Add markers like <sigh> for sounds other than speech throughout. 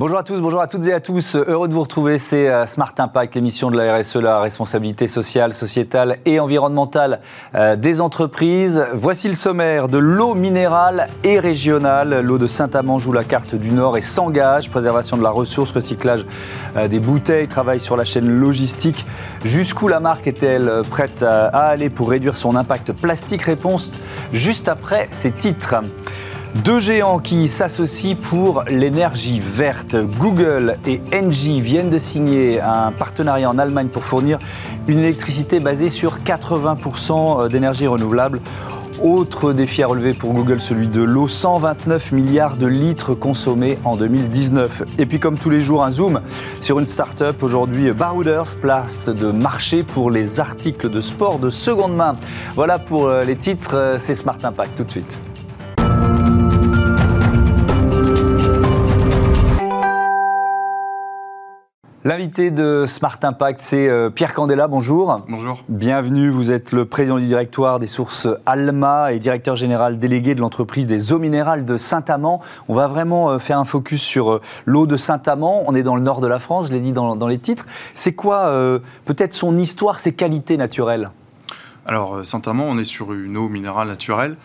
Bonjour à tous, bonjour à toutes et à tous. Heureux de vous retrouver. C'est euh, Smart Impact, l'émission de la RSE, la responsabilité sociale, sociétale et environnementale euh, des entreprises. Voici le sommaire de l'eau minérale et régionale. L'eau de Saint-Amand joue la carte du Nord et s'engage. Préservation de la ressource, recyclage euh, des bouteilles, travail sur la chaîne logistique. Jusqu'où la marque est-elle prête à aller pour réduire son impact? Plastique Réponse juste après ces titres. Deux géants qui s'associent pour l'énergie verte. Google et Engie viennent de signer un partenariat en Allemagne pour fournir une électricité basée sur 80% d'énergie renouvelable. Autre défi à relever pour Google, celui de l'eau, 129 milliards de litres consommés en 2019. Et puis comme tous les jours, un zoom sur une start-up. Aujourd'hui, Barouders, place de marché pour les articles de sport de seconde main. Voilà pour les titres, c'est Smart Impact tout de suite. L'invité de Smart Impact, c'est euh, Pierre Candela. Bonjour. Bonjour. Bienvenue. Vous êtes le président du directoire des sources Alma et directeur général délégué de l'entreprise des eaux minérales de Saint-Amand. On va vraiment euh, faire un focus sur euh, l'eau de Saint-Amand. On est dans le nord de la France, je l'ai dit dans, les titres. C'est quoi peut-être son histoire, ses qualités naturelles? Alors, Saint-Amand, on est sur une eau minérale naturelle.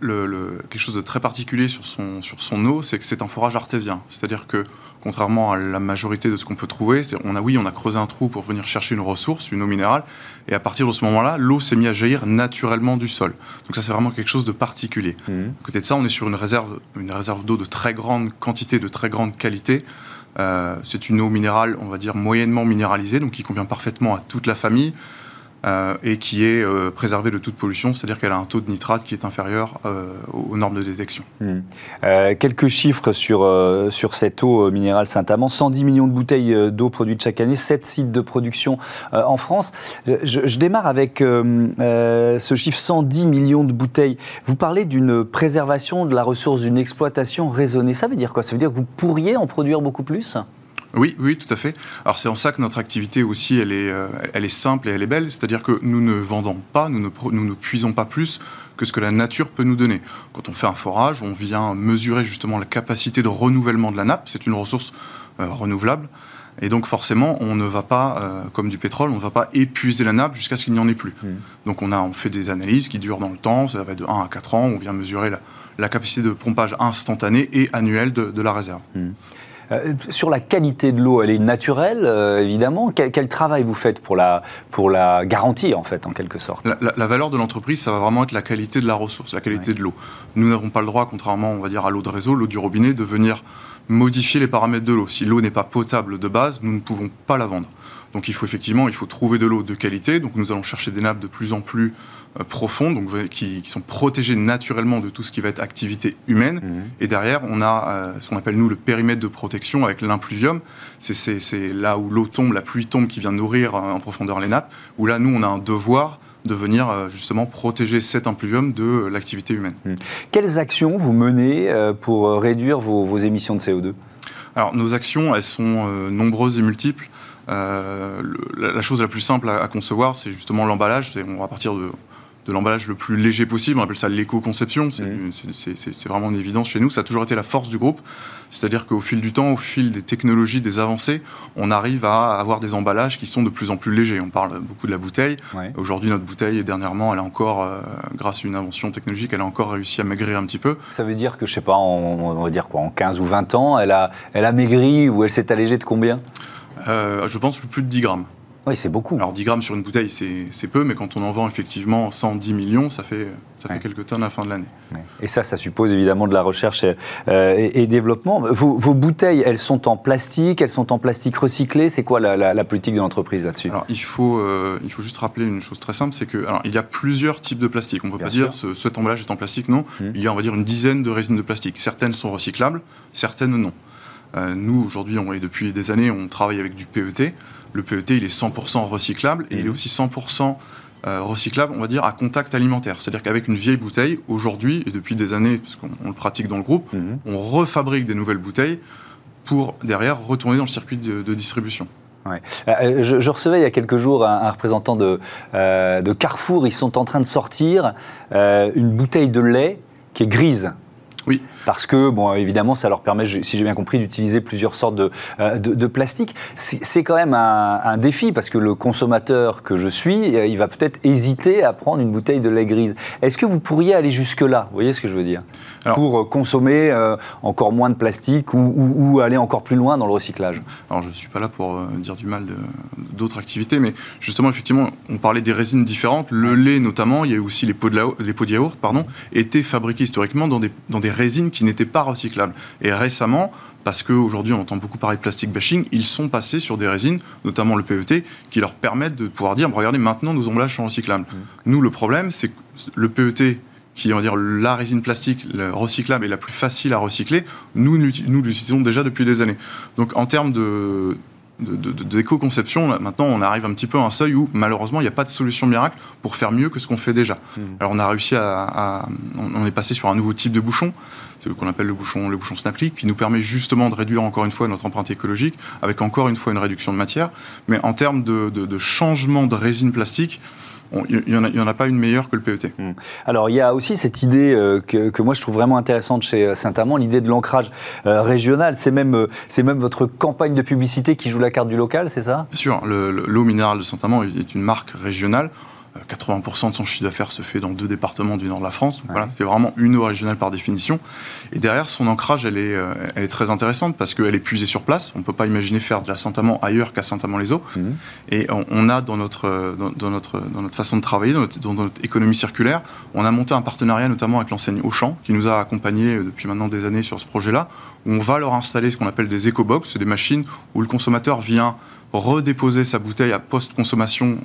Le, quelque chose de très particulier sur son, sur son eau, c'est que c'est un forage artésien. C'est-à-dire que contrairement à la majorité de ce qu'on peut trouver, on a oui, on a creusé un trou pour venir chercher une ressource, une eau minérale, et à partir de ce moment-là, l'eau s'est mise à jaillir naturellement du sol. Donc ça, c'est vraiment quelque chose de particulier. Mmh. À côté de ça, on est sur une réserve, une réserve d'eau de très grande quantité, de très grande qualité. Euh, c'est une eau minérale, on va dire moyennement minéralisée, donc qui convient parfaitement à toute la famille. Euh, et qui est euh, préservée de toute pollution, c'est-à-dire qu'elle a un taux de nitrate qui est inférieur euh, aux normes de détection. Hmm. quelques chiffres sur, sur cette eau minérale Saint-Amand. 110 millions de bouteilles d'eau produites chaque année, 7 sites de production en France. Je, je démarre avec ce chiffre 110 millions de bouteilles. Vous parlez d'une préservation de la ressource, d'une exploitation raisonnée. Ça veut dire quoi? Ça veut dire que vous pourriez en produire beaucoup plus? Oui, oui, tout à fait. Alors c'est en ça que notre activité aussi, elle est, euh, elle est simple et elle est belle. C'est-à-dire que nous ne vendons pas, nous ne, nous ne puisons pas plus que ce que la nature peut nous donner. Quand on fait un forage, on vient mesurer justement la capacité de renouvellement de la nappe. C'est une ressource euh, renouvelable. Et donc forcément, on ne va pas, euh, comme du pétrole, on ne va pas épuiser la nappe jusqu'à ce qu'il n'y en ait plus. Mmh. Donc on, a, on fait des analyses qui durent dans le temps, ça va de 1 à 4 ans, on vient mesurer la, capacité de pompage instantanée et annuelle de, la réserve. Mmh. Euh, sur la qualité de l'eau, elle est naturelle, euh, évidemment. Quel, travail vous faites pour la, pour la garantir, en fait, en quelque sorte? La, valeur de l'entreprise, ça va vraiment être la qualité de la ressource, la qualité de l'eau. Nous n'avons pas le droit, contrairement, on va dire, à l'eau de réseau, l'eau du robinet, de venir modifier les paramètres de l'eau. Si l'eau n'est pas potable de base, nous ne pouvons pas la vendre. Donc il faut effectivement, il faut trouver de l'eau de qualité. Donc nous allons chercher des nappes de plus en plus euh, profondes, donc qui, sont protégées naturellement de tout ce qui va être activité humaine. Mhm. Et derrière, on a euh, ce qu'on appelle nous le périmètre de protection avec l'impluvium. C'est là où l'eau tombe, la pluie tombe, qui vient nourrir euh, en profondeur les nappes. Où là, nous, on a un devoir de venir justement protéger cet impluvium de l'activité humaine. Mhm. Quelles actions vous menez pour réduire vos, émissions de CO2 alors, nos actions, elles sont nombreuses et multiples. Euh, la, chose la plus simple à, concevoir, c'est justement l'emballage. On va partir de, l'emballage le plus léger possible. On appelle ça l'éco-conception. Mmh. C'est vraiment une évidence chez nous. Ça a toujours été la force du groupe. C'est-à-dire qu'au fil du temps, au fil des technologies, des avancées, on arrive à avoir des emballages qui sont de plus en plus légers. On parle beaucoup de la bouteille. Aujourd'hui, notre bouteille, dernièrement, elle a encore, euh, grâce à une invention technologique, elle a encore réussi à maigrir un petit peu. Ça veut dire que, je sais pas, on, va dire quoi, en 15 ou 20 ans, elle a, elle a maigri ou elle s'est allégée de combien? Euh, je pense plus de 10 grammes. Oui, c'est beaucoup. Alors 10 grammes sur une bouteille, c'est peu, mais quand on en vend effectivement 110 millions, ça fait, ça fait quelques tonnes à la fin de l'année. Et ça, ça suppose évidemment de la recherche euh, et, développement. Vos, vos, bouteilles, elles sont en plastique, elles sont en plastique recyclé. C'est quoi la, politique de l'entreprise là-dessus? Alors il faut, euh, il faut juste rappeler une chose très simple, c'est que il y a plusieurs types de plastique. On ne peut pas dire ce, cet emballage est en plastique, non. Hum. Il y a, on va dire, une dizaine de résines de plastique. Certaines sont recyclables, certaines non. Euh, nous, aujourd'hui, et depuis des années, on travaille avec du PET. Le PET, il est 100% recyclable et il est mhm. aussi 100% euh, recyclable, on va dire, à contact alimentaire. C'est-à-dire qu'avec une vieille bouteille, aujourd'hui, et depuis des années, parce qu'on le pratique dans le groupe, mhm. on refabrique des nouvelles bouteilles pour, derrière, retourner dans le circuit de, distribution. Euh, je, recevais il y a quelques jours un, représentant de, de, Carrefour. Ils sont en train de sortir une bouteille de lait qui est grise. Oui. Parce que, bon, évidemment, ça leur permet, si j'ai bien compris, d'utiliser plusieurs sortes de, euh, de, plastique. C'est quand même un, défi, parce que le consommateur que je suis, euh, il va peut-être hésiter à prendre une bouteille de lait grise. Est-ce que vous pourriez aller jusque-là? Vous voyez ce que je veux dire? Pour euh, consommer encore moins de plastique ou, aller encore plus loin dans le recyclage Alors, je ne suis pas là pour dire du mal d'autres activités, mais justement, effectivement, on parlait des résines différentes. Le lait, notamment, il y a aussi les pots de, les pots de yaourt, pardon, étaient fabriqués historiquement dans des, dans des résines qui n'étaient pas recyclables. Et récemment, parce qu'aujourd'hui on entend beaucoup parler de plastic bashing, ils sont passés sur des résines, notamment le PET, qui leur permettent de pouvoir dire, regardez, maintenant nos emballages sont recyclables. Mmh. Nous, le problème, c'est que le PET, qui est on va dire, la résine plastique recyclable et la plus facile à recycler, nous, nous l'utilisons déjà depuis des années. Donc en termes de, d'éco-conception, maintenant on arrive un petit peu à un seuil où malheureusement il n'y a pas de solution miracle pour faire mieux que ce qu'on fait déjà. Mmh. Alors on a réussi à, On est passé sur un nouveau type de bouchon, ce qu'on appelle le bouchon, le bouchon Snapclick, qui nous permet justement de réduire encore une fois notre empreinte écologique, avec encore une fois une réduction de matière. Mais en termes de, de changement de résine plastique, il n'y en, a pas une meilleure que le PET. Hmm. Alors il y a aussi cette idée euh, que, moi je trouve vraiment intéressante chez euh, Saint-Amand, l'idée de l'ancrage euh, régional. C'est même, c'est même votre campagne de publicité qui joue la carte du local, c'est ça? Bien sûr, l'eau minérale de Saint-Amand est une marque régionale. 80% de son chiffre d'affaires se fait dans deux départements du nord de la France. Donc voilà, c'est vraiment une eau régionale par définition. Et derrière, son ancrage, elle est, euh, elle est très intéressante parce qu'elle est puisée sur place. On ne peut pas imaginer faire de la Saint-Amand ailleurs qu'à Saint-Amand-les-Eaux. Mhm. Et on, a dans notre, dans, notre, dans notre façon de travailler, dans notre, dans notre, économie circulaire, on a monté un partenariat notamment avec l'enseigne Auchan qui nous a accompagnés depuis maintenant des années sur ce projet-là, où on va leur installer ce qu'on appelle des éco-box, des machines où le consommateur vient redéposer sa bouteille à post-consommation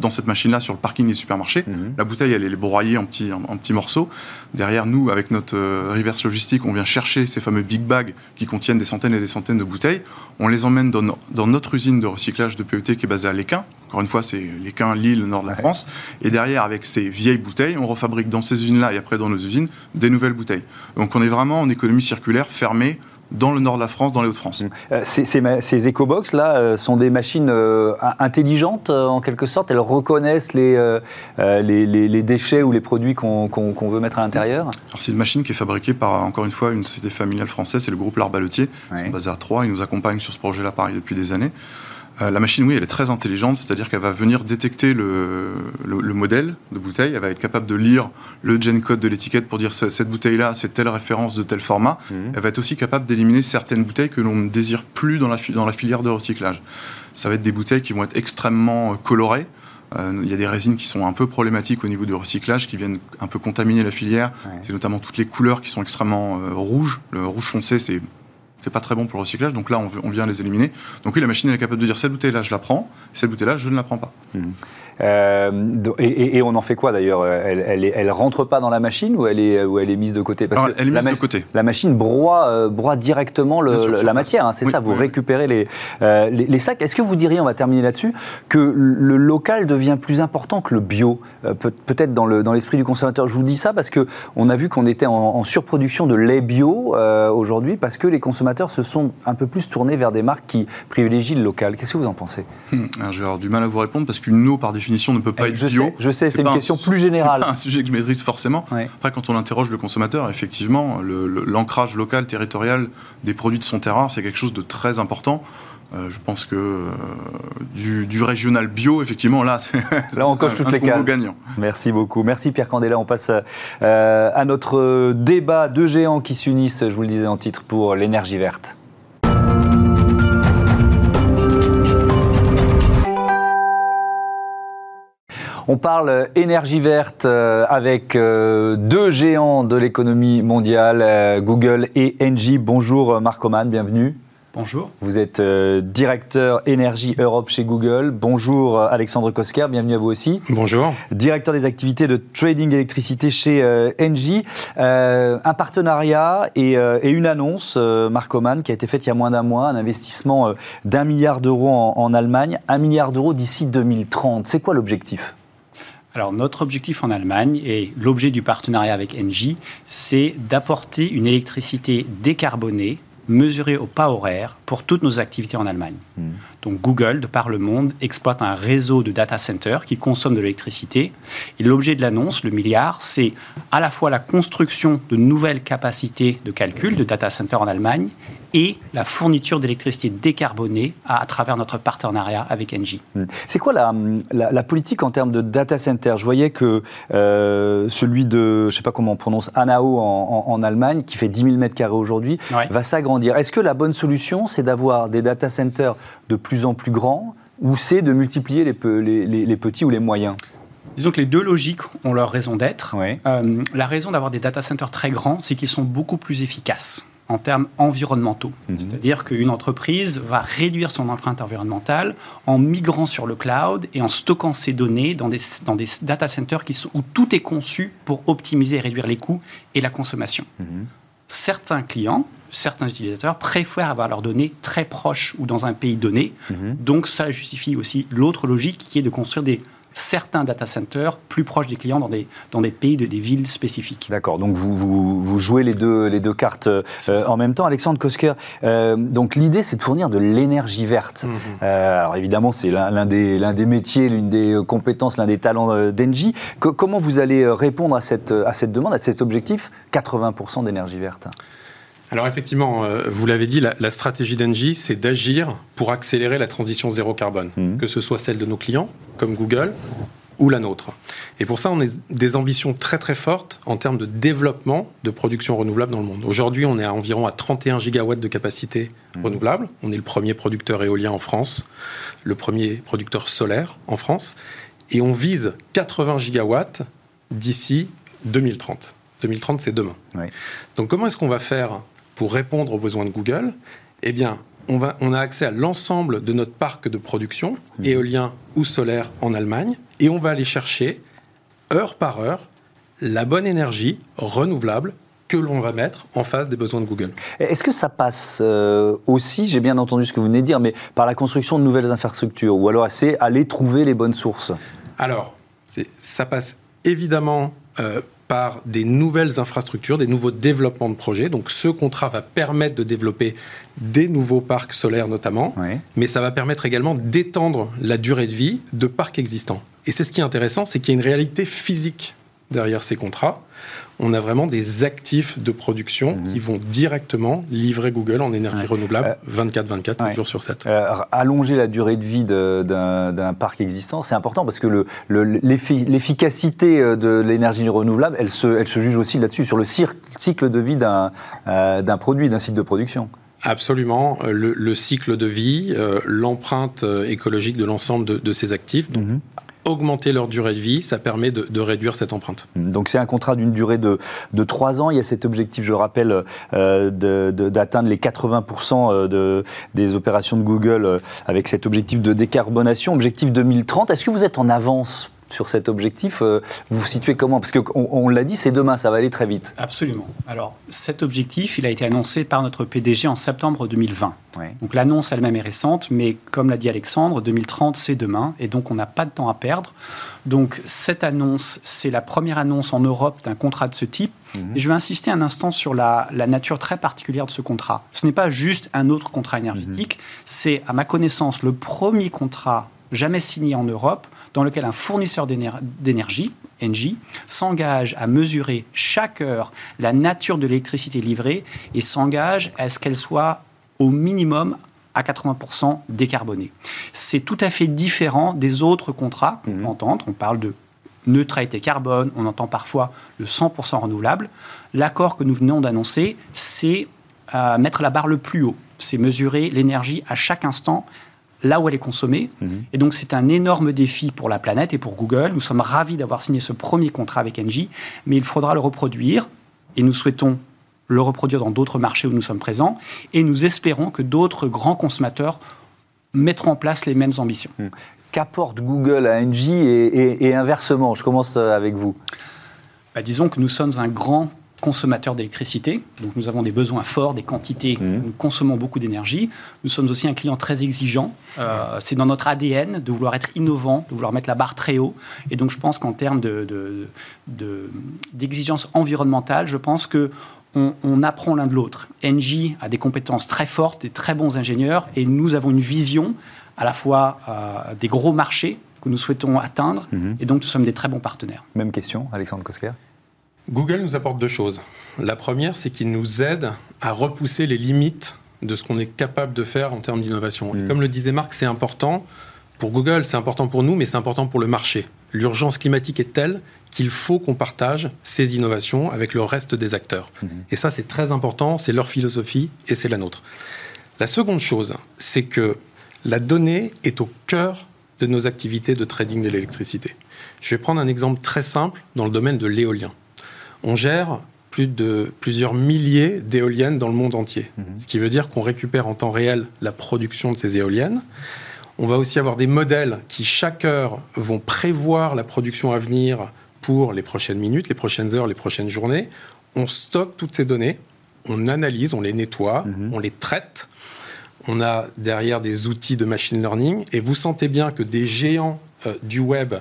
dans cette machine-là sur le parking des supermarchés. Mhm. La bouteille, elle est broyée en petits, en, petits morceaux. Derrière nous, avec notre euh, reverse logistique, on vient chercher ces fameux big bags qui contiennent des centaines et des centaines de bouteilles. On les emmène dans, dans notre usine de recyclage de PET qui est basée à Léquin. Encore une fois, c'est Léquin, Lille, le nord de la France. Et derrière, avec ces vieilles bouteilles, on refabrique dans ces usines-là et après dans nos usines des nouvelles bouteilles. Donc on est vraiment en économie circulaire fermée dans le nord de la France, dans les Hauts-de-France. Euh, ces, ces, éco-box là euh, sont des machines euh, intelligentes en quelque sorte? Elles reconnaissent les, les, déchets ou les produits qu'on veut mettre à l'intérieur? C'est une machine qui est fabriquée par encore une fois une société familiale française, c'est le groupe L'Arbaletier. Sont basés à Troyes, ils nous accompagnent sur ce projet-là pareil depuis des années. Euh, la machine, oui, elle est très intelligente, c'est-à-dire qu'elle va venir détecter le, modèle de bouteille, elle va être capable de lire le gen code de l'étiquette pour dire cette bouteille-là, c'est telle référence de tel format. Mhm. Elle va être aussi capable d'éliminer certaines bouteilles que l'on ne désire plus dans la, dans la filière de recyclage. Ça va être des bouteilles qui vont être extrêmement euh, colorées. Euh, il y a des résines qui sont un peu problématiques au niveau du recyclage, qui viennent un peu contaminer la filière. C'est notamment toutes les couleurs qui sont extrêmement rouges. Le rouge foncé, c'est c'est pas très bon pour le recyclage, donc là on, vient les éliminer. Donc oui, la machine est capable de dire cette bouteille-là je la prends, cette bouteille-là je ne la prends pas. Mmh. Euh, et, on en fait quoi d'ailleurs elle, elle, rentre pas dans la machine ou elle est, ou elle est mise de côté? Parce que Elle est mise de côté. La machine broie, euh, broie directement la matière, hein, c'est ça, vous récupérez euh, les, les, sacs. Est-ce que vous diriez, on va terminer là-dessus, que le local devient plus important que le bio Peut-être dans l'esprit du consommateur? Je vous dis ça parce qu'on a vu qu'on était en, surproduction de lait bio aujourd'hui parce que les consommateurs se sont un peu plus tournés vers des marques qui privilégient le local. Qu'est-ce que vous en pensez? J'ai du mal à vous répondre parce qu'une eau, par définition, définition ne peut pas eh, être bio. je sais, c'est une question plus générale. C'est pas un sujet que je maîtrise forcément. Après, quand on interroge le consommateur, effectivement, l'ancrage local, territorial des produits de son terrain, c'est quelque chose de très important. Euh, je pense que euh, du, régional bio, effectivement, là, <laughs> là on coche toutes les cases. Gagnant. Merci beaucoup. Merci Pierre Candela. On passe euh, à notre débat de géants qui s'unissent, je vous le disais en titre, pour l'énergie verte. On parle énergie verte euh, avec euh, deux géants de l'économie mondiale, euh, Google et Engie. Bonjour Marc Oman, bienvenue. Bonjour. Vous êtes directeur énergie Europe chez Google. Bonjour Alexandre Kosker, bienvenue à vous aussi. Bonjour. Directeur des activités de trading électricité chez Engie. un partenariat et, une annonce, Marc Oman, qui a été faite il y a moins d'un mois, un investissement d'un milliard d'euros en, en Allemagne, un milliard d'euros d'ici 2030. C'est quoi l'objectif? Alors notre objectif en Allemagne et l'objet du partenariat avec Engie, c'est d'apporter une électricité décarbonée mesuré au pas horaire pour toutes nos activités en Allemagne. Hmm. Donc Google, de par le monde, exploite un réseau de data centers qui consomme de l'électricité. Et l'objet de l'annonce, le milliard, c'est à la fois la construction de nouvelles capacités de calcul de data centers en Allemagne et la fourniture d'électricité décarbonée à, travers notre partenariat avec Engie. Hmm. C'est quoi la, la, politique en termes de data center? Je voyais que euh, celui de, je ne sais pas comment on prononce, Anao en, en, Allemagne, qui fait 10 000 m2 aujourd'hui, va s'agrandir. Est-ce que la bonne solution, c'est d'avoir des data centers de plus en plus grands ou c'est de multiplier les, les, les, petits ou les moyens? Disons que les deux logiques ont leur raison d'être. Euh, la raison d'avoir des data centers très grands, c'est qu'ils sont beaucoup plus efficaces en termes environnementaux. Mhm. C'est-à-dire qu'une entreprise va réduire son empreinte environnementale en migrant sur le cloud et en stockant ses données dans des, dans des data centers qui sont, où tout est conçu pour optimiser et réduire les coûts et la consommation. Mhm. Certains clients, certains utilisateurs préfèrent avoir leurs données très proches ou dans un pays donné. Mhm. Donc ça justifie aussi l'autre logique qui est de construire des certains data centers plus proches des clients dans des, dans des pays, de, des villes spécifiques. D'accord, donc vous, vous, jouez les deux, les deux cartes euh, en même temps. Alexandre Kosker, euh, donc l'idée c'est de fournir de l'énergie verte. Mhm. Euh, alors évidemment c'est l'un des, des métiers, l'une des compétences, l'un des talents d'Engie. comment vous allez répondre à cette, à cette demande, à cet objectif? 80% d'énergie verte alors effectivement, euh, vous l'avez dit, la, stratégie d'Engie, c'est d'agir pour accélérer la transition zéro carbone, mmh. que ce soit celle de nos clients, comme Google, ou la nôtre. Et pour ça, on a des ambitions très très fortes en termes de développement de production renouvelable dans le monde. Aujourd'hui, on est à environ à 31 gigawatts de capacité mmh. renouvelable. On est le premier producteur éolien en France, le premier producteur solaire en France, et on vise 80 gigawatts d'ici 2030. 2030, c'est demain. Donc comment est-ce qu'on va faire pour répondre aux besoins de Google, eh bien, on, va, on a accès à l'ensemble de notre parc de production, mmh. éolien ou solaire en Allemagne, et on va aller chercher, heure par heure, la bonne énergie renouvelable que l'on va mettre en face des besoins de Google. Est-ce que ça passe euh, aussi, j'ai bien entendu ce que vous venez de dire, mais par la construction de nouvelles infrastructures, ou alors c'est aller trouver les bonnes sources? Alors, ça passe évidemment euh, par des nouvelles infrastructures, des nouveaux développements de projets. Donc ce contrat va permettre de développer des nouveaux parcs solaires notamment, mais ça va permettre également d'étendre la durée de vie de parcs existants. Et c'est ce qui est intéressant, c'est qu'il y a une réalité physique derrière ces contrats on a vraiment des actifs de production mhm. qui vont directement livrer Google en énergie renouvelable 24-24, euh, 7 jours sur 7. Euh, allonger la durée de vie d'un parc existant, c'est important parce que l'efficacité euh, de l'énergie renouvelable, elle se, elle se juge aussi là-dessus, sur le cycle de vie d'un produit, d'un site de production. Absolument. Le, cycle de vie, l'empreinte écologique de l'ensemble de, ces actifs. Donc, mhm augmenter leur durée de vie, ça permet de, réduire cette empreinte. Donc c'est un contrat d'une durée de, de 3 ans. Il y a cet objectif, je rappelle, euh, d'atteindre les 80% euh, de, des opérations de Google euh, avec cet objectif de décarbonation, objectif 2030. Est-ce que vous êtes en avance sur cet objectif. Euh, vous vous situez comment? Parce qu'on on, l'a dit, c'est demain, ça va aller très vite. Absolument. Alors, cet objectif, il a été annoncé par notre PDG en septembre 2020. Donc l'annonce elle-même est récente, mais comme l'a dit Alexandre, 2030, c'est demain, et donc on n'a pas de temps à perdre. Donc cette annonce, c'est la première annonce en Europe d'un contrat de ce type. Mhm. Et je vais insister un instant sur la, nature très particulière de ce contrat. Ce n'est pas juste un autre contrat énergétique, mhm. c'est à ma connaissance le premier contrat jamais signé en Europe dans lequel un fournisseur d'énergie, Engie, s'engage à mesurer chaque heure la nature de l'électricité livrée et s'engage à ce qu'elle soit au minimum à 80% décarbonée. C'est tout à fait différent des autres contrats qu'on peut mhm. entendre. On parle de neutralité carbone, on entend parfois le 100% renouvelable. L'accord que nous venons d'annoncer, c'est euh, mettre la barre le plus haut. C'est mesurer l'énergie à chaque instant là où elle est consommée. Mhm. Et donc, c'est un énorme défi pour la planète et pour Google. Nous sommes ravis d'avoir signé ce premier contrat avec Engie, mais il faudra le reproduire et nous souhaitons le reproduire dans d'autres marchés où nous sommes présents et nous espérons que d'autres grands consommateurs mettront en place les mêmes ambitions. Mhm. Qu'apporte Google à Engie et, inversement? Je commence avec vous. Bah, disons que nous sommes un grand consommateurs d'électricité. Donc nous avons des besoins forts, des quantités, mmh. nous consommons beaucoup d'énergie. Nous sommes aussi un client très exigeant. Euh, c'est dans notre ADN de vouloir être innovant, de vouloir mettre la barre très haut. Et donc je pense qu'en termes d'exigence de, de, environnementale, je pense que on, apprend l'un de l'autre. Engie a des compétences très fortes, des très bons ingénieurs, et nous avons une vision à la fois euh, des gros marchés que nous souhaitons atteindre, mhm. et donc nous sommes des très bons partenaires. Même question, Alexandre Kosker Google nous apporte deux choses. La première, c'est qu'il nous aide à repousser les limites de ce qu'on est capable de faire en termes d'innovation. Mhm. comme le disait Marc, c'est important pour Google, c'est important pour nous, mais c'est important pour le marché. L'urgence climatique est telle qu'il faut qu'on partage ces innovations avec le reste des acteurs. Mhm. Et ça, c'est très important, c'est leur philosophie et c'est la nôtre. La seconde chose, c'est que la donnée est au cœur de nos activités de trading de l'électricité. Je vais prendre un exemple très simple dans le domaine de l'éolien. On gère plus de plusieurs milliers d'éoliennes dans le monde entier, mhm. ce qui veut dire qu'on récupère en temps réel la production de ces éoliennes. On va aussi avoir des modèles qui, chaque heure, vont prévoir la production à venir pour les prochaines minutes, les prochaines heures, les prochaines journées. On stocke toutes ces données, on analyse, on les nettoie, mhm. on les traite. On a derrière des outils de machine learning et vous sentez bien que des géants euh, du web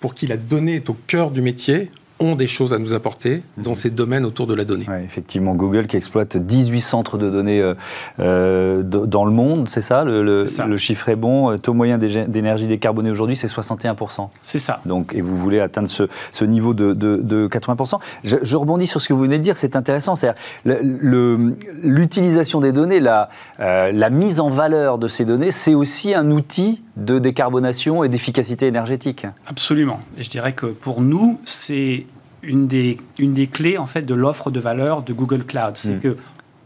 pour qui la donnée est au cœur du métier ont des choses à nous apporter dans mhm. ces domaines autour de la donnée. effectivement, Google qui exploite 18 centres de données euh, euh, dans le monde, c'est ça, le, chiffre est bon. Le taux moyen d'énergie décarbonée aujourd'hui, c'est 61%. C'est ça. Donc, et vous voulez atteindre ce, niveau de, 80%. Je, rebondis sur ce que vous venez de dire, c'est intéressant. C'est l'utilisation des données, la, euh, la mise en valeur de ces données, c'est aussi un outil de décarbonation et d'efficacité énergétique. Absolument. Et je dirais que pour nous, c'est une des, une des clés en fait de l'offre de valeur de Google Cloud. C'est mm. que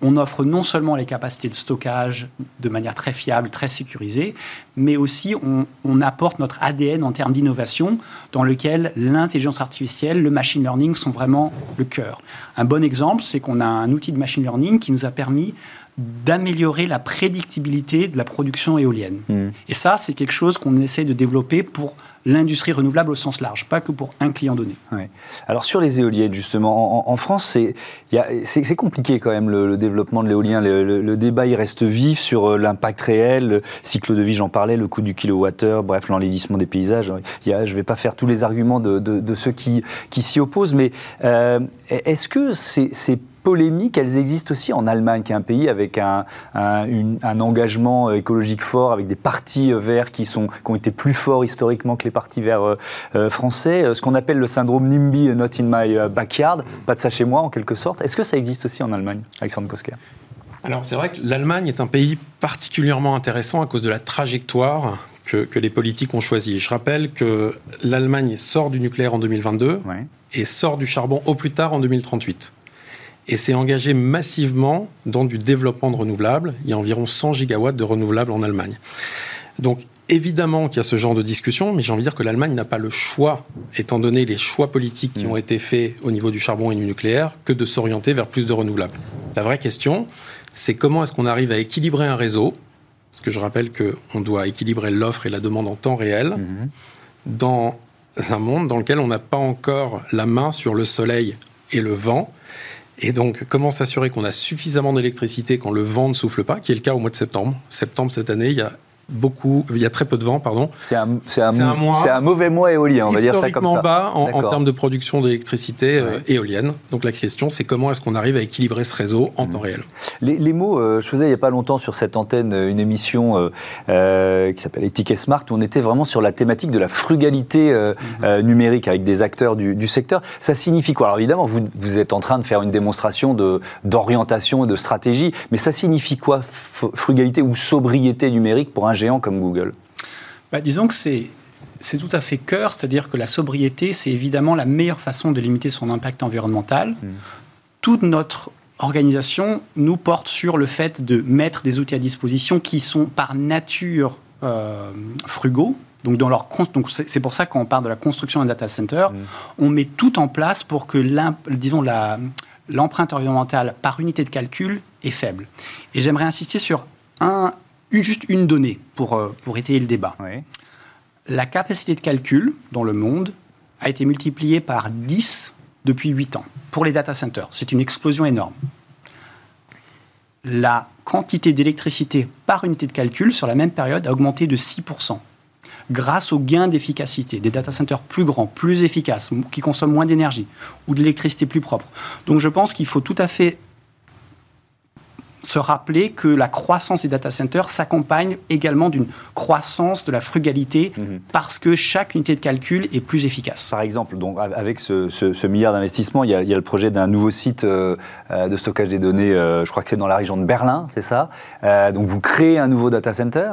on offre non seulement les capacités de stockage de manière très fiable, très sécurisée, mais aussi on, on apporte notre ADN en termes d'innovation, dans lequel l'intelligence artificielle, le machine learning sont vraiment le cœur. Un bon exemple, c'est qu'on a un outil de machine learning qui nous a permis d'améliorer la prédictibilité de la production éolienne. Mm. Et ça, c'est quelque chose qu'on essaie de développer pour l'industrie renouvelable au sens large, pas que pour un client donné. Alors sur les éoliennes, justement, en, France, c'est compliqué quand même le, développement de l'éolien. Le, débat, il reste vif sur euh, l'impact réel, le cycle de vie, j'en parlais, le coût du kilowattheure, bref, l'enlaidissement des paysages. je ne vais pas faire tous les arguments de, ceux qui, qui s'y opposent, mais euh, est-ce que c'est polémiques, elles existent aussi en Allemagne, qui est un pays avec un, engagement écologique fort, avec des partis verts qui, sont, qui ont été plus forts historiquement que les partis verts euh, euh, français. Euh, ce qu'on appelle le syndrome NIMBY, Not in my backyard, pas de ça chez moi en quelque sorte. Est-ce que ça existe aussi en Allemagne, Alexandre Kosker alors c'est vrai que l'Allemagne est un pays particulièrement intéressant à cause de la trajectoire que, les politiques ont choisie. Je rappelle que l'Allemagne sort du nucléaire en 2022 et sort du charbon au plus tard en 2038 et s'est engagé massivement dans du développement de renouvelables. Il y a environ 100 gigawatts de renouvelables en Allemagne. Donc évidemment qu'il y a ce genre de discussion, mais j'ai envie de dire que l'Allemagne n'a pas le choix, étant donné les choix politiques qui mm. ont été faits au niveau du charbon et du nucléaire, que de s'orienter vers plus de renouvelables. La vraie question, c'est comment est-ce qu'on arrive à équilibrer un réseau, parce que je rappelle qu'on doit équilibrer l'offre et la demande en temps réel, mm-hmm. dans un monde dans lequel on n'a pas encore la main sur le soleil et le vent, et donc, comment s'assurer qu'on a suffisamment d'électricité quand le vent ne souffle pas, qui est le cas au mois de septembre? Septembre cette année, il y a beaucoup, il y a très peu de vent, pardon. C'est un, un, mauvais mois éolien, on va dire ça comme ça. bas en, termes de production d'électricité euh, éolienne. Donc la question, c'est comment est-ce qu'on arrive à équilibrer ce réseau en mmh. temps réel les, mots, euh, je faisais il n'y a pas longtemps sur cette antenne euh, une émission qui s'appelle Ethic Smart, où on était vraiment sur la thématique de la frugalité mmh. numérique avec des acteurs du, secteur. Ça signifie quoi? Alors évidemment, vous, vous êtes en train de faire une démonstration d'orientation et de stratégie, mais ça signifie quoi frugalité ou sobriété numérique pour un géant comme Google bah, Disons que c'est c'est tout à fait cœur, c'est-à-dire que la sobriété, c'est évidemment la meilleure façon de limiter son impact environnemental. Hmm. Toute notre organisation nous porte sur le fait de mettre des outils à disposition qui sont par nature euh, frugaux. Donc, dans leur donc c'est pour ça qu'on parle de la construction d'un data center, hmm. on met tout en place pour que disons l'empreinte environnementale par unité de calcul est faible. Et j'aimerais insister sur un, juste une donnée pour, euh, pour étayer le débat. La capacité de calcul dans le monde a été multipliée par 10 depuis 8 ans pour les data centers. C'est une explosion énorme. La quantité d'électricité par unité de calcul sur la même période a augmenté de 6% grâce au gain d'efficacité, des data centers plus grands, plus efficaces, qui consomment moins d'énergie, ou de l'électricité plus propre. Donc je pense qu'il faut tout à fait se rappeler que la croissance des data centers s'accompagne également d'une croissance de la frugalité mhm. parce que chaque unité de calcul est plus efficace. Par exemple, donc, avec ce, milliard d'investissements, il, y a le projet d'un nouveau site euh, euh, de stockage des données, euh, je crois que c'est dans la région de Berlin, c'est ça? Donc vous créez un nouveau data center.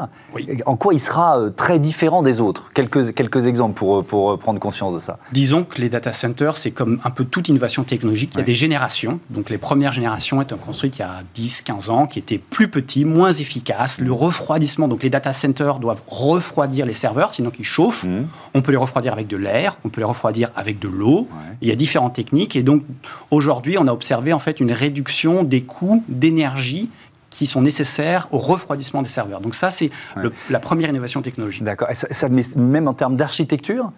En quoi il sera très différent des autres? Quelques, quelques exemples pour, pour prendre conscience de ça. Disons que les data centers, c'est comme un peu toute innovation technologique. Il y a des générations. Donc les premières générations étaient construites il y a 10, 15 ans, qui étaient plus petits, moins efficaces. Le refroidissement, donc les data centers doivent refroidir les serveurs, sinon ils chauffent. Mmh. On peut les refroidir avec de l'air, on peut les refroidir avec de l'eau. Il y a différentes techniques. Et donc aujourd'hui, on a observé en fait une réduction des coûts d'énergie qui sont nécessaires au refroidissement des serveurs. Donc ça, c'est la première innovation technologique. D'accord. Ça, même en termes d'architecture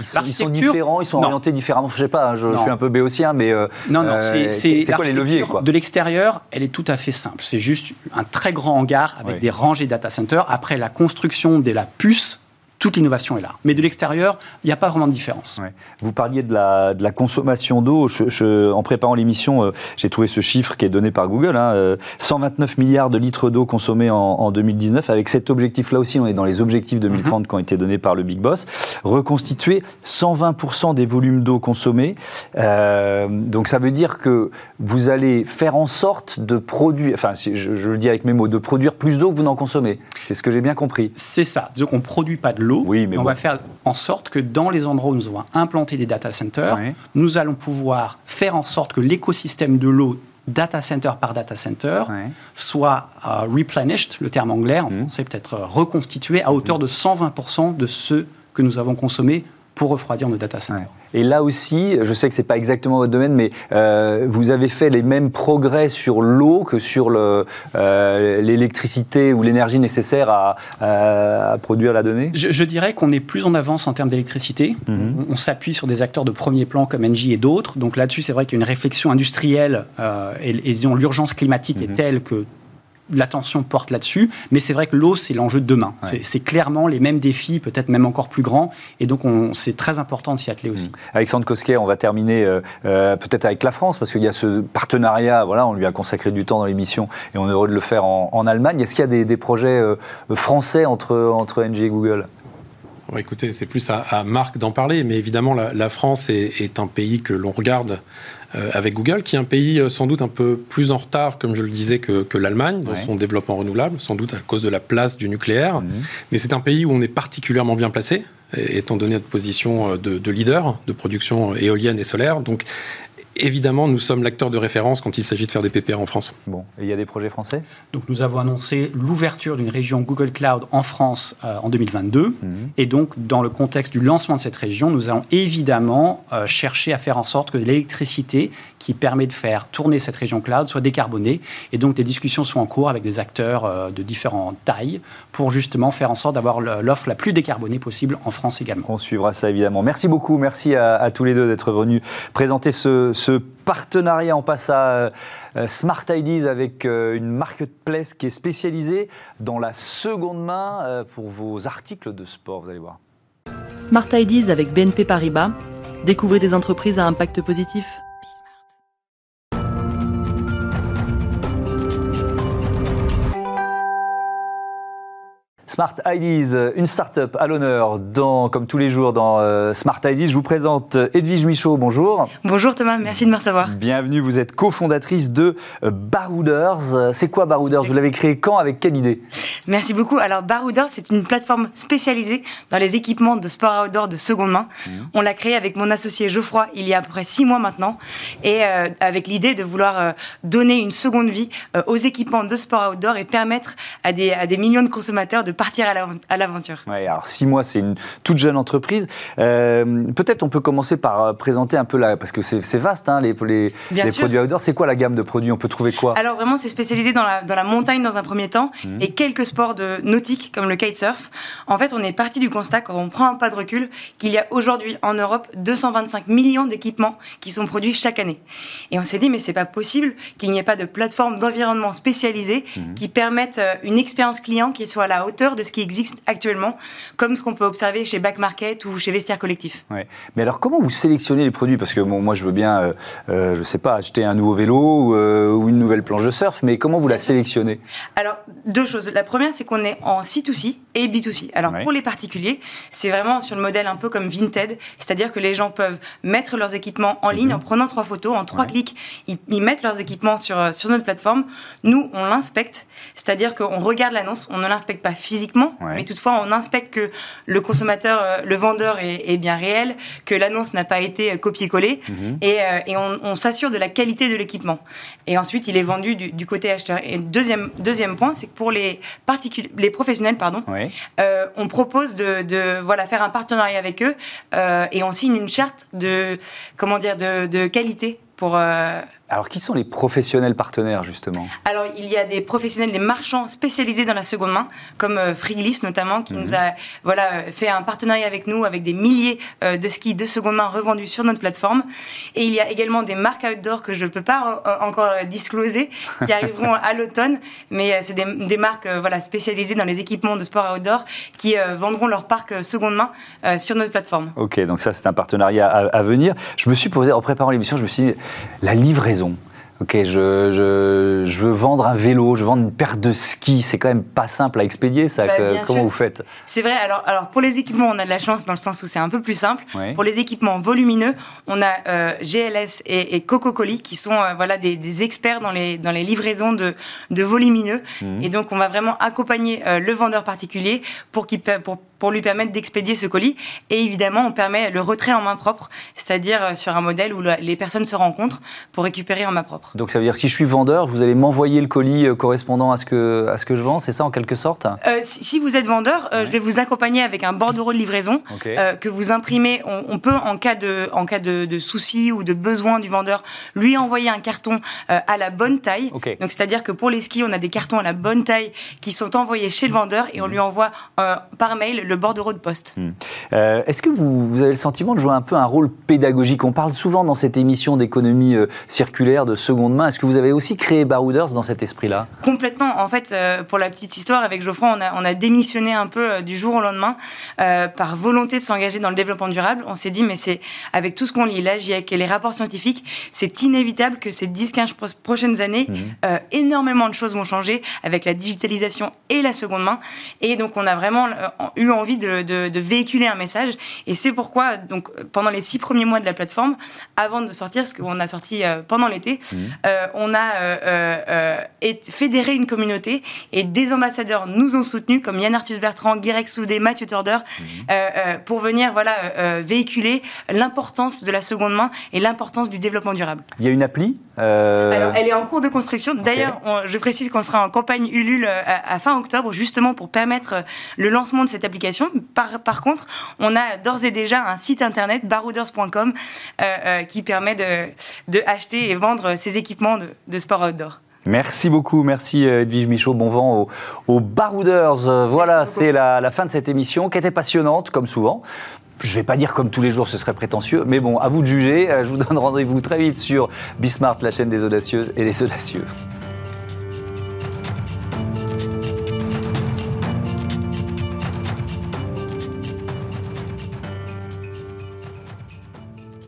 ils sont, différents, ils sont orientés différemment. Je sais pas, hein, je, suis un peu béotien, mais euh, non, non, euh, c'est quoi les leviers quoi De l'extérieur, elle est tout à fait simple. C'est juste un très grand hangar avec des rangées data centers. Après la construction de la puce, toute l'innovation est là. Mais de l'extérieur, il n'y a pas vraiment de différence. Vous parliez de la, de la consommation d'eau. en préparant l'émission, euh, j'ai trouvé ce chiffre qui est donné par Google. 129 hein, euh, milliards de litres d'eau consommés en, 2019. Avec cet objectif-là aussi, on est dans les objectifs 2030 mhm. qui ont été donnés par le Big Boss. Reconstituer 120% des volumes d'eau consommés. Euh, donc ça veut dire que vous allez faire en sorte de produire, enfin je, je le dis avec mes mots, de produire plus d'eau que vous n'en consommez. C'est ce que j'ai bien compris. C'est ça. Donc on ne produit pas de l'eau oui, mais on va faire en sorte que dans les endroits où nous allons implanter des data centers, nous allons pouvoir faire en sorte que l'écosystème de l'eau data center par data center soit euh, replenished, le terme anglais en mmh. français peut-être euh, reconstitué à hauteur de 120% de ce que nous avons consommé pour refroidir nos data centers. Et là aussi, je sais que ce n'est pas exactement votre domaine, mais euh, vous avez fait les mêmes progrès sur l'eau que sur euh, l'électricité ou l'énergie nécessaire à, produire la donnée? Je, dirais qu'on est plus en avance en termes d'électricité. Mhm. On, s'appuie sur des acteurs de premier plan comme Engie et d'autres. Donc là-dessus, c'est vrai qu'il y a une réflexion industrielle euh, et, disons l'urgence climatique est mhm. telle que l'attention porte là-dessus, mais c'est vrai que l'eau, c'est l'enjeu de demain. C'est clairement les mêmes défis, peut-être même encore plus grands, et donc c'est très important de s'y atteler aussi. Mmh. Alexandre Cosquet, on va terminer euh, euh, peut-être avec la France, parce qu'il y a ce partenariat, voilà, on lui a consacré du temps dans l'émission, et on est heureux de le faire en, Allemagne. Est-ce qu'il y a des, projets euh, français entre, entre NG et Google? Écoutez, c'est plus à, Marc d'en parler, mais évidemment, la, France est, est, un pays que l'on regarde euh, avec Google, qui est un pays euh, sans doute un peu plus en retard, comme je le disais, que, l'Allemagne dans son développement renouvelable, sans doute à cause de la place du nucléaire. Mhm. Mais c'est un pays où on est particulièrement bien placé étant donné notre position euh, de, de, leader de production éolienne et solaire. Donc évidemment, nous sommes l'acteur de référence quand il s'agit de faire des PPR en France. Bon, et il y a des projets français? Donc nous avons annoncé l'ouverture d'une région Google Cloud en France euh, en 2022. Mhm. Et donc, dans le contexte du lancement de cette région, nous allons évidemment euh, chercher à faire en sorte que l'électricité qui permet de faire tourner cette région cloud soit décarbonée. Et donc, des discussions sont en cours avec des acteurs euh, de différentes tailles pour justement faire en sorte d'avoir l'offre la plus décarbonée possible en France également. On suivra ça évidemment. Merci beaucoup. Merci à, tous les deux d'être venus présenter ce ce partenariat. On passe à euh, Smart IDs avec euh, une marketplace qui est spécialisée dans la seconde main pour vos articles de sport, vous allez voir. Smart IDs avec BNP Paribas. Découvrez des entreprises à impact positif. Smart Ideas, une start-up à l'honneur, dans, comme tous les jours dans euh, Smart Ideas. Je vous présente Edwige Michaud, bonjour. Bonjour Thomas, merci de me recevoir. Bienvenue, vous êtes cofondatrice de euh, Barouders. C'est quoi Barouders? Vous l'avez créé quand? Avec quelle idée? Merci beaucoup. Alors Barouders, c'est une plateforme spécialisée dans les équipements de sport outdoor de seconde main. Mmh. On l'a créé avec mon associé Geoffroy il y a à peu près six mois maintenant, et euh, avec l'idée de vouloir donner une seconde vie aux équipements de sport outdoor et permettre à des, à des millions de consommateurs de partir à l'aventure. Ouais, alors six mois, c'est une toute jeune entreprise. Euh, peut-être on peut commencer par euh, présenter un peu la, parce que c'est vaste, hein, les, les, les produits outdoor. C'est quoi la gamme de produits? On peut trouver quoi? Alors vraiment, c'est spécialisé dans la, dans la montagne dans un premier temps mmh. et quelques sports de nautiques comme le kitesurf. En fait, on est parti du constat quand on prend un pas de recul qu'il y a aujourd'hui en Europe 225 millions d'équipements qui sont produits chaque année. Et on s'est dit mais c'est pas possible qu'il n'y ait pas de plateforme d'environnement spécialisée mmh. qui permette euh, une expérience client qui soit à la hauteur de ce qui existe actuellement, comme ce qu'on peut observer chez Back Market ou chez Vestiaire Collectif. Ouais. Mais alors, comment vous sélectionnez les produits? Parce que bon, moi, je veux bien, euh, euh, je sais pas, acheter un nouveau vélo ou, euh, ou, une nouvelle planche de surf, mais comment vous la sélectionnez? Alors, deux choses. La première, c'est qu'on est en C2C et B2C. Alors, ouais. pour les particuliers, c'est vraiment sur le modèle un peu comme Vinted, c'est-à-dire que les gens peuvent mettre leurs équipements en ligne -hmm. en prenant trois photos, en trois ouais. clics, ils, ils, mettent leurs équipements sur, sur notre plateforme. Nous, on l'inspecte, c'est-à-dire qu'on regarde l'annonce, on ne l'inspecte pas physiquement, ouais. mais toutefois, on inspecte que le consommateur, le vendeur est, est bien réel, que l'annonce n'a pas été copié-collé, mm -hmm. et, euh, et, on, on s'assure de la qualité de l'équipement. Et ensuite, il est vendu du, du côté acheteur. Et deuxième, deuxième point, c'est que pour les, les professionnels, pardon, ouais. euh, on propose de, de, voilà, faire un partenariat avec eux euh, et on signe une charte de, comment dire, de, de qualité pour... Euh, alors, qui sont les professionnels partenaires, justement? Alors, il y a des professionnels, des marchands spécialisés dans la seconde main, comme euh, Friglis notamment, qui mmh. nous a voilà, fait un partenariat avec nous, avec des milliers euh, de skis de seconde main revendus sur notre plateforme. Et il y a également des marques outdoor que je ne peux pas euh, encore discloser, qui <laughs> arriveront à l'automne, mais c'est des, des, marques voilà, spécialisées dans les équipements de sport outdoor qui vendront leur parc seconde main sur notre plateforme. Ok, donc ça, c'est un partenariat à, à venir. Je me suis posé, en préparant l'émission, je me suis dit, la livraison Ok, je, je, je, veux vendre un vélo, je veux vendre une paire de skis. C'est quand même pas simple à expédier, ça. Bah, que, comment sûr, vous faites? C'est vrai. Alors, alors, pour les équipements, on a de la chance dans le sens où c'est un peu plus simple. Oui. Pour les équipements volumineux, on a euh, GLS et, et Coco Colis qui sont euh, voilà des, des, experts dans les dans les livraisons de de volumineux. Mmh. Et donc, on va vraiment accompagner euh, le vendeur particulier pour qu'il pour pour lui permettre d'expédier ce colis. Et évidemment, on permet le retrait en main propre, c'est-à-dire euh, sur un modèle où les personnes se rencontrent pour récupérer en main propre. Donc ça veut dire que si je suis vendeur, vous allez m'envoyer le colis euh, correspondant à ce que, à ce que je vends, c'est ça en quelque sorte? Euh, si, vous êtes vendeur, euh, ouais. je vais vous accompagner avec un bordereau de livraison okay. euh, que vous imprimez. On, on, peut, en cas, de, en cas de, de souci ou de besoin du vendeur, lui envoyer un carton à la bonne taille. Okay. Donc c'est-à-dire que pour les skis, on a des cartons à la bonne taille qui sont envoyés chez le vendeur et on mmh. lui envoie par mail le le bordereau de poste. Mmh. Euh, Est-ce que vous, vous, avez le sentiment de jouer un peu un rôle pédagogique? On parle souvent dans cette émission d'économie euh, circulaire, de seconde main. Est-ce que vous avez aussi créé Barouders dans cet esprit-là? Complètement. En fait, euh, pour la petite histoire, avec Geoffroy, on a, on a démissionné un peu du jour au lendemain par volonté de s'engager dans le développement durable. On s'est dit, mais c'est avec tout ce qu'on lit, là, avec les rapports scientifiques, c'est inévitable que ces 10-15 prochaines années, mmh. énormément de choses vont changer avec la digitalisation et la seconde main. Et donc, on a vraiment eu envie de, de, de, véhiculer un message. Et c'est pourquoi, donc, pendant les six premiers mois de la plateforme, avant de sortir, ce qu'on a sorti euh, pendant l'été, mmh. euh, on a euh, euh fédéré une communauté et des ambassadeurs nous ont soutenus, comme Yann Arthus Bertrand, Guirec Soudé, Mathieu Torder, mmh. pour venir voilà, véhiculer l'importance de la seconde main et l'importance du développement durable. Il y a une appli Alors, elle est en cours de construction. D'ailleurs, okay. je précise qu'on sera en campagne Ulule à, à fin octobre, justement pour permettre le lancement de cette application par, par contre, on a d'ores et déjà un site internet, barouders.com, euh, euh, qui permet de, de, acheter et vendre ces équipements de, de sport outdoor. Merci beaucoup, merci euh, Edwige Michaud, bon vent aux, aux Barouders. Voilà, c'est la, la, fin de cette émission qui était passionnante, comme souvent. Je ne vais pas dire comme tous les jours, ce serait prétentieux, mais bon, à vous de juger. Je vous donne rendez-vous très vite sur Bismart, la chaîne des audacieuses et les audacieux.